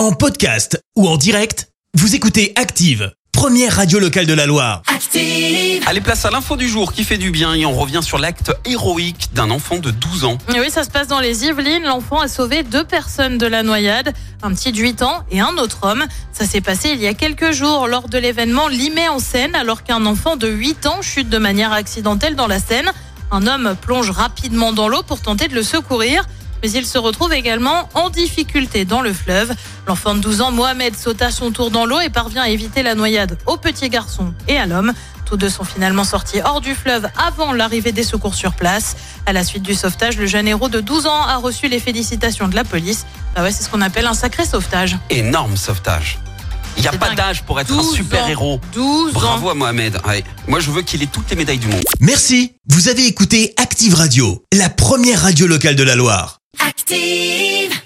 En podcast ou en direct, vous écoutez Active, première radio locale de la Loire. Active. Allez, place à l'info du jour qui fait du bien et on revient sur l'acte héroïque d'un enfant de 12 ans. Et oui, ça se passe dans les Yvelines. L'enfant a sauvé deux personnes de la noyade, un petit de 8 ans et un autre homme. Ça s'est passé il y a quelques jours lors de l'événement Limay en Seine, alors qu'un enfant de 8 ans chute de manière accidentelle dans la Seine. Un homme plonge rapidement dans l'eau pour tenter de le secourir. Mais il se retrouve également en difficulté dans le fleuve. L'enfant de 12 ans, Mohamed, saute à son tour dans l'eau et parvient à éviter la noyade au petit garçon et à l'homme. Tous deux sont finalement sortis hors du fleuve avant l'arrivée des secours sur place. À la suite du sauvetage, le jeune héros de 12 ans a reçu les félicitations de la police. Bah ouais, c'est ce qu'on appelle un sacré sauvetage. Énorme sauvetage. Il n'y a pas d'âge pour être un 12 super ans. héros. 12 ans. Bravo à Mohamed. Ouais. Moi, je veux qu'il ait toutes les médailles du monde. Merci, vous avez écouté Active Radio, la première radio locale de la Loire. Active.